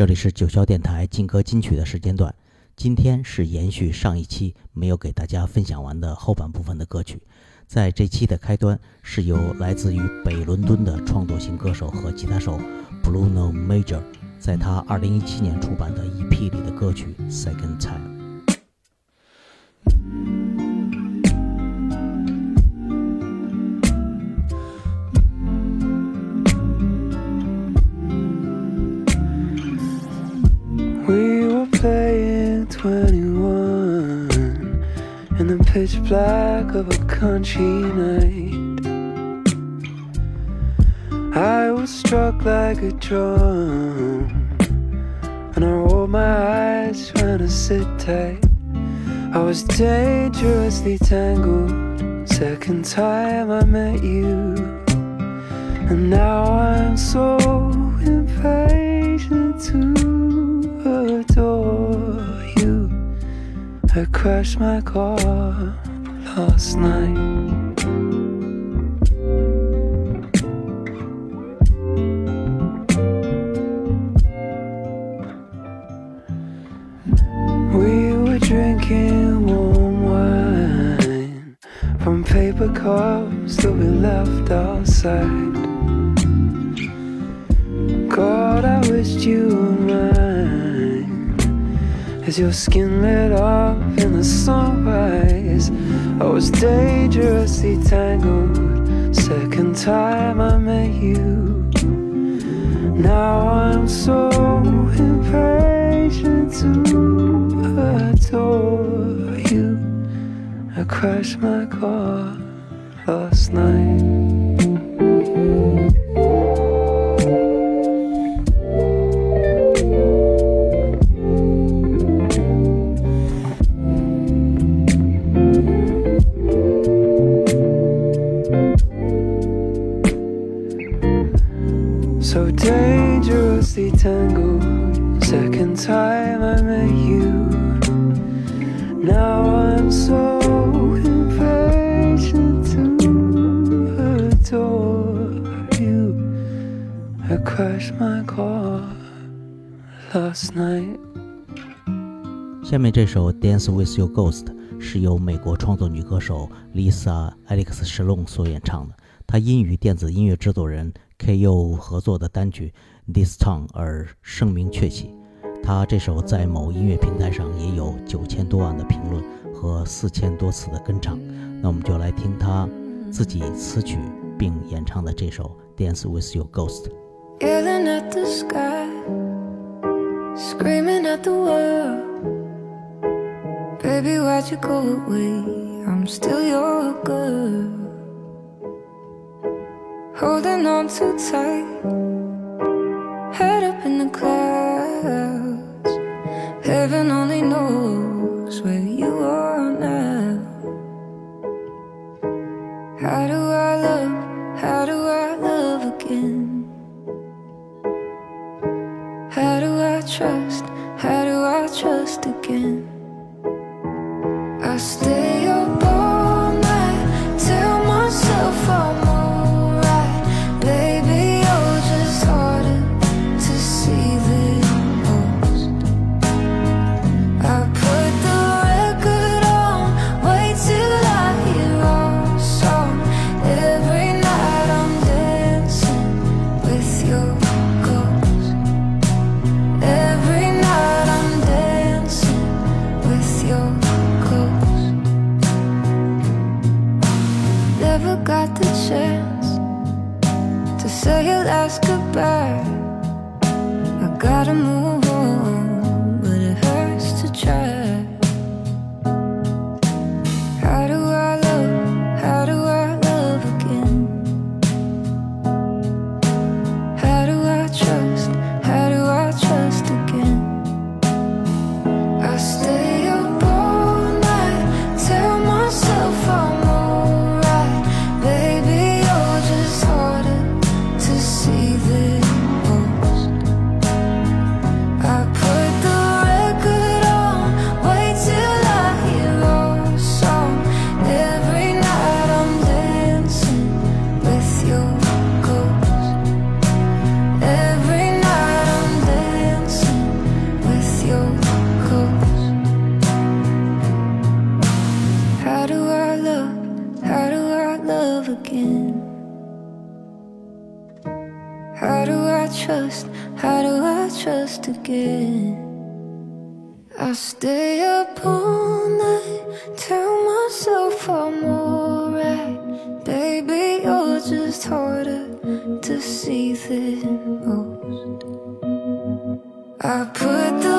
这里是九霄电台劲歌金曲的时间段。今天是延续上一期没有给大家分享完的后半部分的歌曲。在这期的开端，是由来自于北伦敦的创作型歌手和吉他手 Bruno Major，在他2017年出版的 EP 里的歌曲《Second Time》。Pitch black of a country night. I was struck like a drum, and I rolled my eyes trying to sit tight. I was dangerously tangled. Second time I met you, and now I'm so impatient to I crashed my car last night. We were drinking warm wine from paper cups that we left outside. God, I wished you were mine as your skin lit up in the sunrise. I was dangerously tangled. Second time I met you. Now I'm so impatient to adore you. I crashed my car last night. Last night. 下面这首《Dance with Your Ghost》是由美国创作女歌手 Lisa Alex s h a l o n 所演唱的。她因与电子音乐制作人 K.O. 合作的单曲。This Town 而声名鹊起，她这首在某音乐平台上也有九千多万的评论和四千多次的跟唱。那我们就来听她自己词曲并演唱的这首《Dance with Your Ghost》。Yelling at the sky, screaming at the world. Baby, why'd you go away? I'm still your girl. Holding on too tight. head up in the clouds. Heaven only knows where got the chance to say your last goodbye, I gotta move. Most. I put the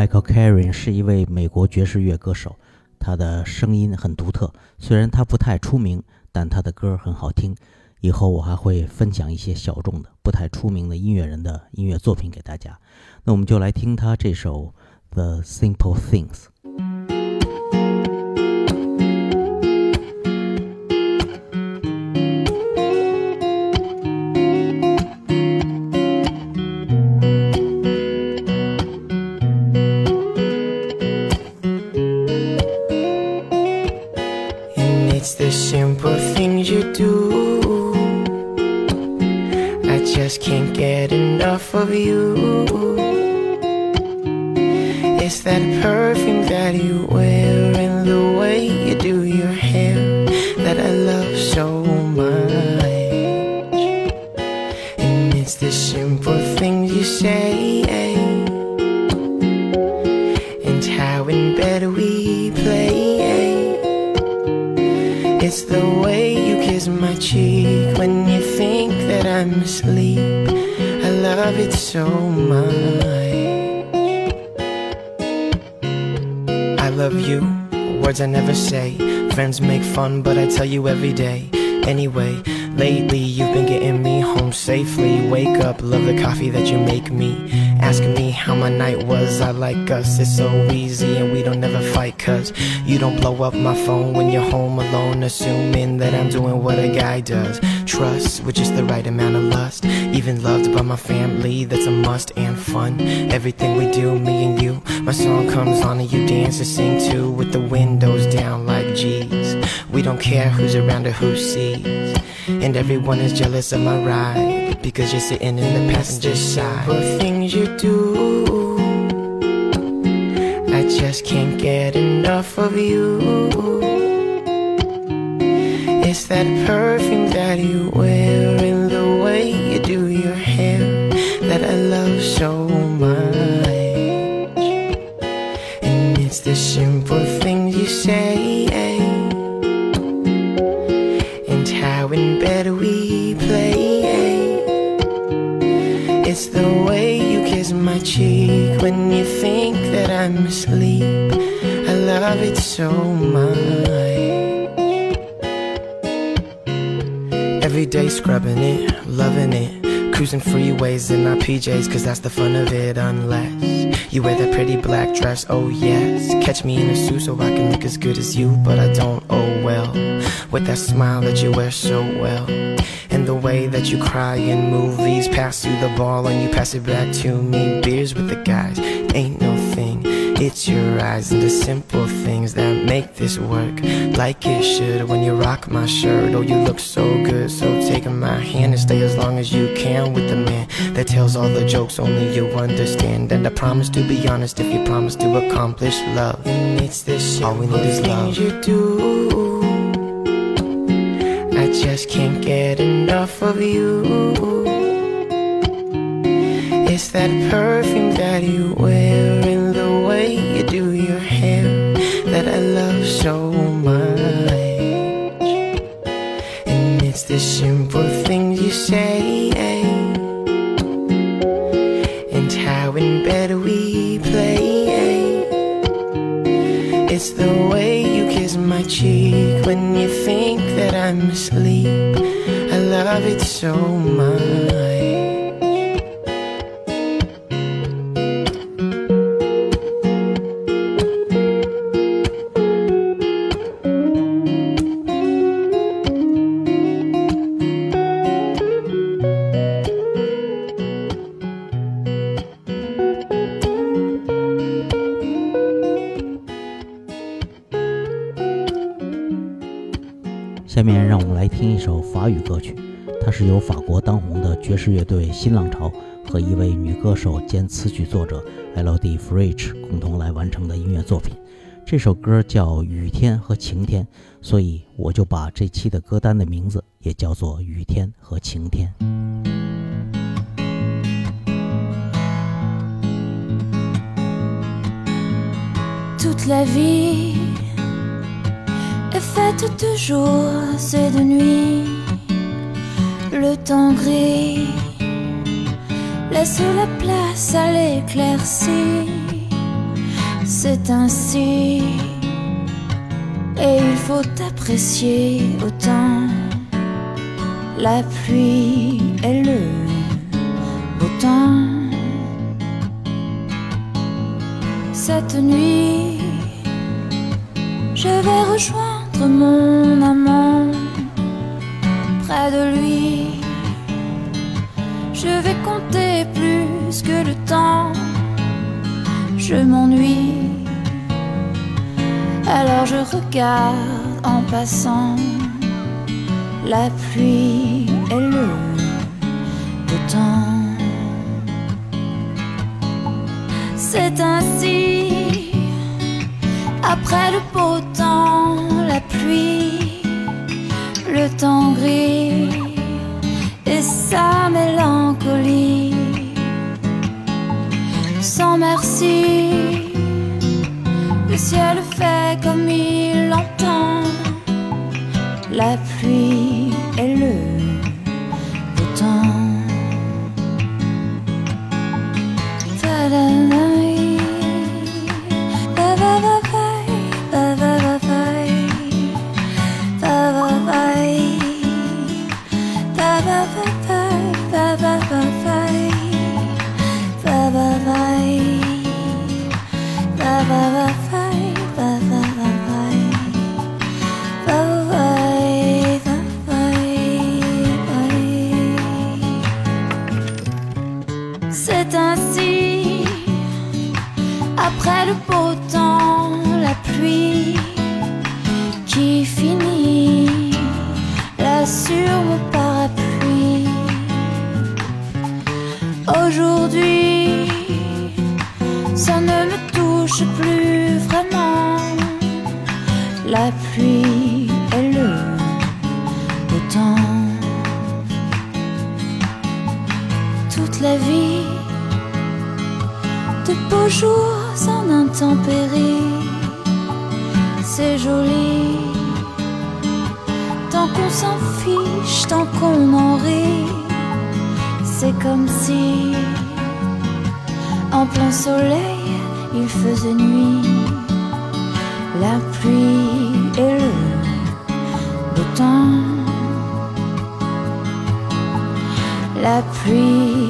Michael Caron 是一位美国爵士乐歌手，他的声音很独特。虽然他不太出名，但他的歌很好听。以后我还会分享一些小众的、不太出名的音乐人的音乐作品给大家。那我们就来听他这首《The Simple Things》。The simple things you say and how in bed we play. It's the way you kiss my cheek when you think that I'm asleep. I love it so much. I love you, words I never say. Friends make fun, but I tell you every day. Anyway, lately you've been getting me home safely. Wake up, love the coffee that you make me. Ask me how my night was, I like us. It's so easy and we don't never fight, cause you don't blow up my phone when you're home alone, assuming that I'm doing what a guy does. Trust with just the right amount of lust. Even loved by my family, that's a must and fun. Everything we do, me and you. My song comes on and you dance and sing too, with the windows down like G's. We don't care who's around or who sees. And everyone is jealous of my ride because you're sitting in the passenger side. For things you do, I just can't get enough of you. It's that perfume that you wear and the way you do your hair that I love so much. And it's the simple things you say I'm asleep. I love it so much. Every day scrubbing it, loving it. Cruising freeways in our PJs, cause that's the fun of it, unless you wear that pretty black dress, oh yes. Catch me in a suit so I can look as good as you, but I don't, oh well. With that smile that you wear so well. And the way that you cry in movies, pass you the ball and you pass it back to me. Beers with the guys, ain't no. It's your eyes and the simple things that make this work like it should. When you rock my shirt, oh, you look so good. So take my hand and stay as long as you can with the man that tells all the jokes only you understand. And I promise to be honest if you promise to accomplish love. And it's this all we need is love. You do. I just can't get enough of you. It's that perfume that you wear it's the simple things you say and how in bed we play. It's the way you kiss my cheek when you think that I'm asleep. I love it so much. 下面让我们来听一首法语歌曲，它是由法国当红的爵士乐队新浪潮和一位女歌手兼词曲作者 L.D. Fridge 共同来完成的音乐作品。这首歌叫《雨天和晴天》，所以我就把这期的歌单的名字也叫做《雨天和晴天》。Toute la vie est faite de jours et de nuits. Le temps gris laisse la place à l'éclaircie. C'est ainsi, et il faut apprécier autant la pluie et le beau temps. Cette nuit, je vais rejoindre mon amant près de lui. Je vais compter plus que le temps. Je m'ennuie. Alors je regarde en passant la pluie et le beau temps. C'est ainsi, après le la le temps gris et sa mélancolie. Sans merci, le ciel fait comme il l'entend, la pluie La pluie et le temps. Toute la vie de beaux jours en intempéries. C'est joli. Tant qu'on s'en fiche, tant qu'on en rit. C'est comme si, en plein soleil, il faisait nuit. La pluie et le beau temps. La pluie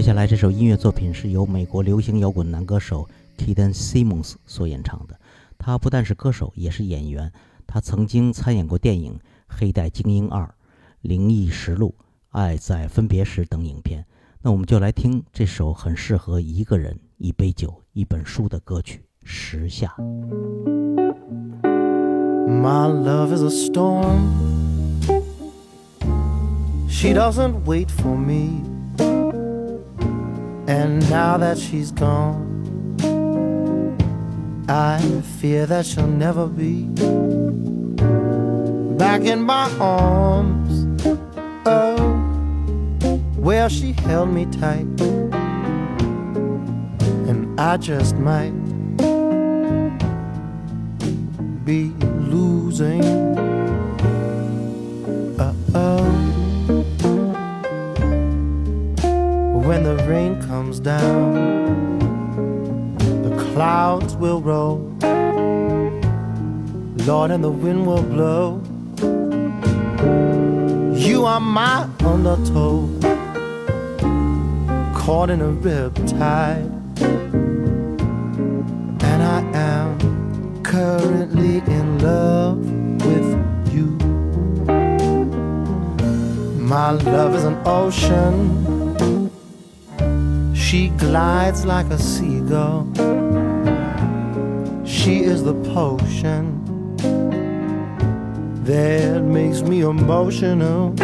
接下来这首音乐作品是由美国流行摇滚男歌手 Kiden Simmons 所演唱的。他不但是歌手，也是演员。他曾经参演过电影《黑带精英二》《灵异实录》《爱在分别时》等影片。那我们就来听这首很适合一个人、一杯酒、一本书的歌曲《时下》。My love is a storm. She doesn't wait for me. And now that she's gone, I fear that she'll never be back in my arms. Oh, where she held me tight. And I just might be losing. Uh oh. When the rain comes down, the clouds will roll. Lord, and the wind will blow. You are my undertow, caught in a rip tide. And I am currently in love with you. My love is an ocean. She glides like a seagull. She is the potion that makes me emotional.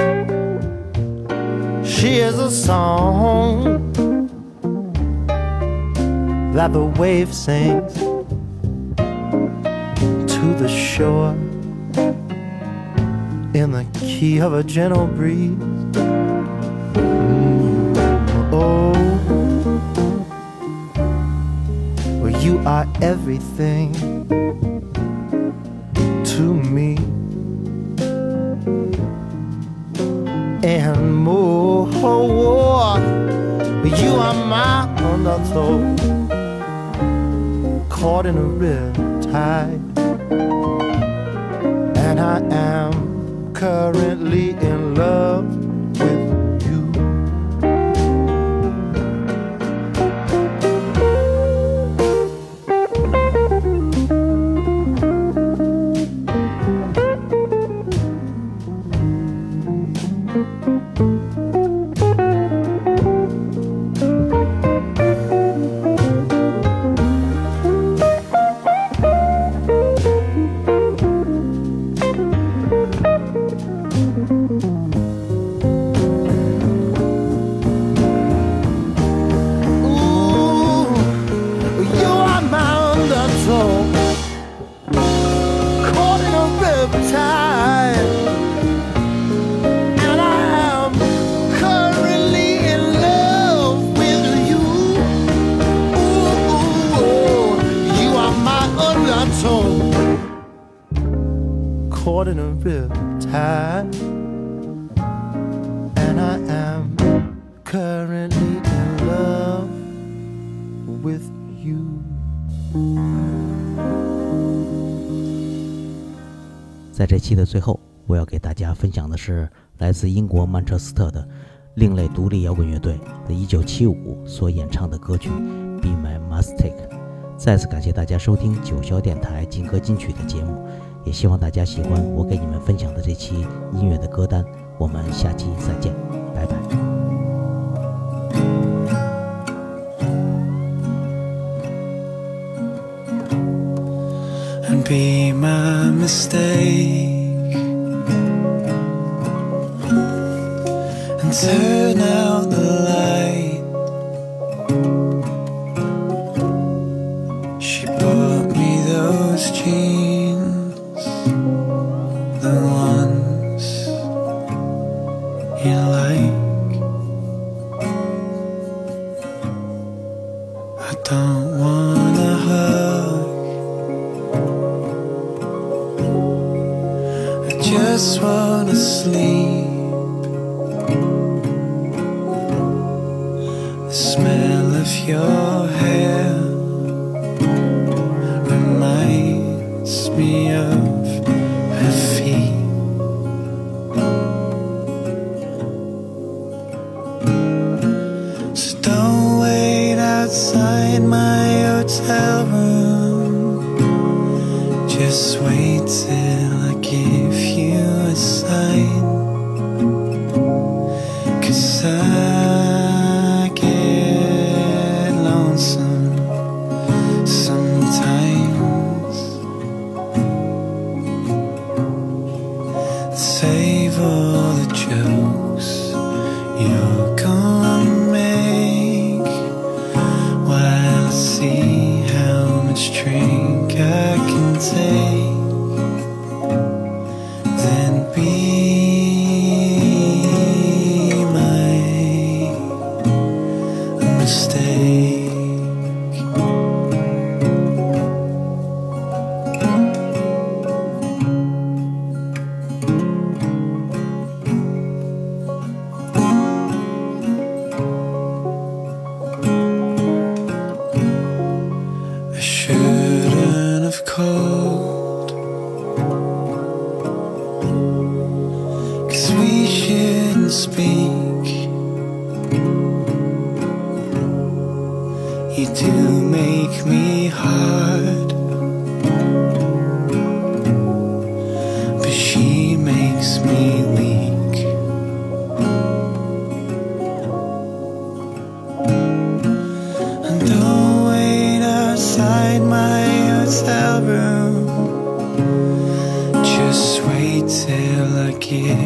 She is a song that the wave sings to the shore in the key of a gentle breeze. Are everything to me. And more, you are my undertow caught in a riptide. And I am currently in love caught in a riptide, and I am currently in love with you. Ooh, you are my caught in a riptide, 在这期的最后，我要给大家分享的是来自英国曼彻斯特的另类独立摇滚乐队的1975所演唱的歌曲《Be My Mistake》。再次感谢大家收听九霄电台金歌金曲的节目，也希望大家喜欢我给你们分享的这期音乐的歌单。我们下期再见，拜拜。Be my mistake and turn out the light. She bought me those jeans, the ones you like. I don't wait till till